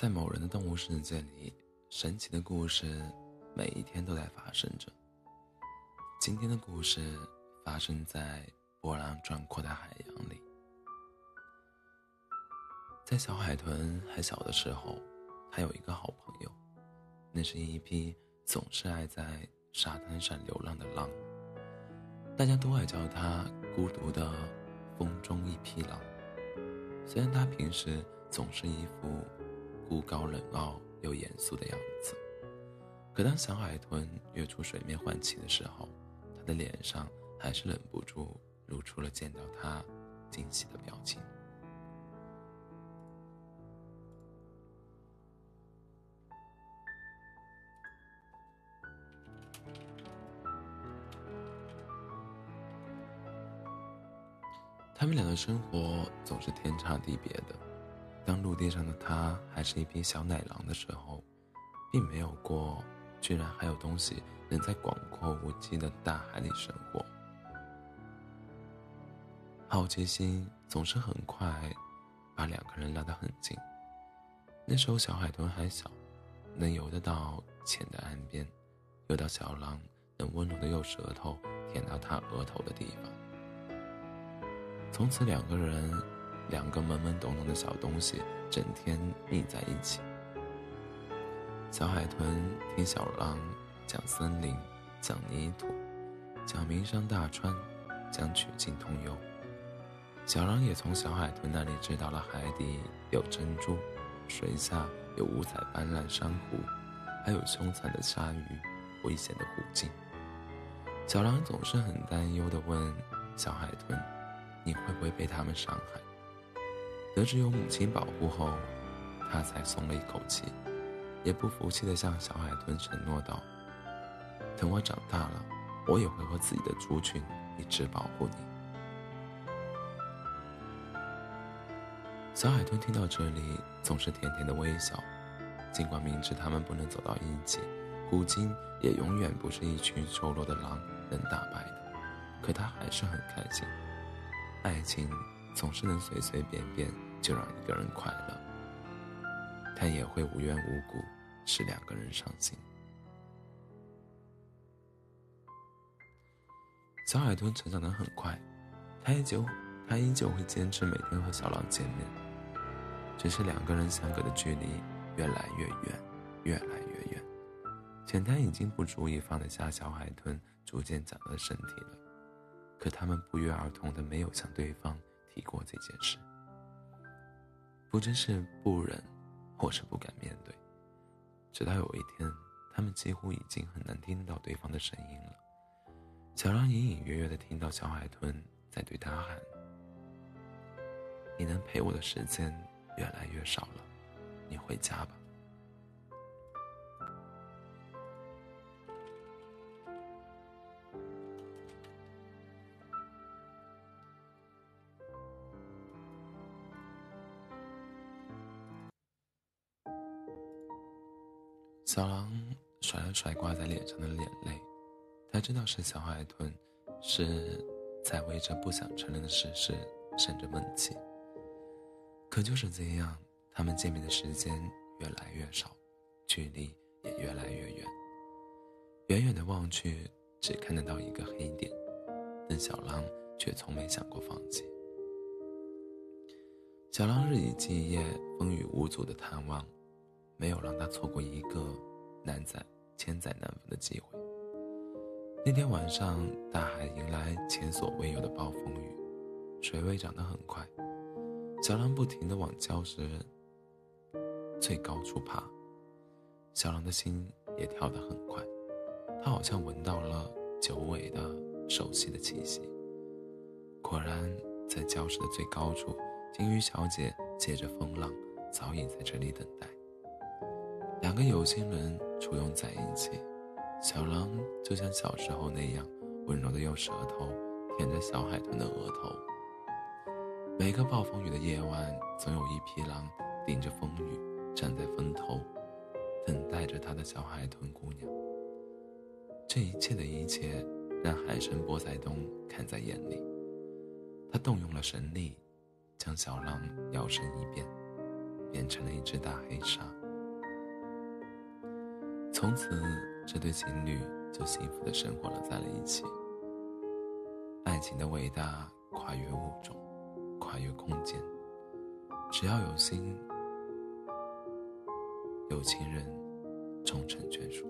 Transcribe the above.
在某人的动物世界里，神奇的故事每一天都在发生着。今天的故事发生在波澜壮阔的海洋里。在小海豚还小的时候，它有一个好朋友，那是一匹总是爱在沙滩上流浪的狼。大家都爱叫它“孤独的风中一匹狼”。虽然它平时总是一副孤高冷傲又严肃的样子，可当小海豚跃出水面换气的时候，它的脸上还是忍不住露出了见到它惊喜的表情。他们俩的生活总是天差地别的。当陆地上的他还是一匹小奶狼的时候，并没有过居然还有东西能在广阔无际的大海里生活。好奇心总是很快把两个人拉得很近。那时候小海豚还小，能游得到浅的岸边，游到小狼能温柔的用舌头舔到它额头的地方。从此，两个人，两个懵懵懂懂的小东西，整天腻在一起。小海豚听小狼讲森林，讲泥土，讲名山大川，讲曲径通幽。小狼也从小海豚那里知道了海底有珍珠，水下有五彩斑斓珊瑚，还有凶残的鲨鱼，危险的虎鲸。小狼总是很担忧地问小海豚。你会不会被他们伤害？得知有母亲保护后，他才松了一口气，也不服气地向小海豚承诺道：“等我长大了，我也会和自己的族群一直保护你。”小海豚听到这里，总是甜甜的微笑，尽管明知他们不能走到一起，虎鲸也永远不是一群瘦弱的狼能打败的，可他还是很开心。爱情总是能随随便便就让一个人快乐，但也会无缘无故使两个人伤心。小海豚成长得很快，他依旧他依旧会坚持每天和小狼见面，只是两个人相隔的距离越来越远，越来越远。浅滩已经不足以放得下小海豚逐渐长大的身体了。可他们不约而同的没有向对方提过这件事，不知是不忍，或是不敢面对。直到有一天，他们几乎已经很难听到对方的声音了。小狼隐隐约约的听到小海豚在对他喊：“你能陪我的时间越来越少了，你回家吧。”小狼甩了甩挂在脸上的眼泪，他知道是小海豚是在为这不想承认的事实生着闷气。可就是这样，他们见面的时间越来越少，距离也越来越远。远远的望去，只看得到一个黑点，但小狼却从没想过放弃。小狼日以继夜、风雨无阻的探望。没有让他错过一个难载千载难逢的机会。那天晚上，大海迎来前所未有的暴风雨，水位涨得很快。小狼不停地往礁石最高处爬，小狼的心也跳得很快，他好像闻到了久违的熟悉的气息。果然，在礁石的最高处，金鱼小姐借着风浪，早已在这里等待。两个有心人簇拥在一起，小狼就像小时候那样温柔的用舌头舔着小海豚的额头。每个暴风雨的夜晚，总有一匹狼顶着风雨站在风头，等待着他的小海豚姑娘。这一切的一切，让海神波塞冬看在眼里，他动用了神力，将小狼摇身一变，变成了一只大黑鲨。从此，这对情侣就幸福的生活了在了一起。爱情的伟大跨越物种，跨越空间，只要有心，有情人终成眷属。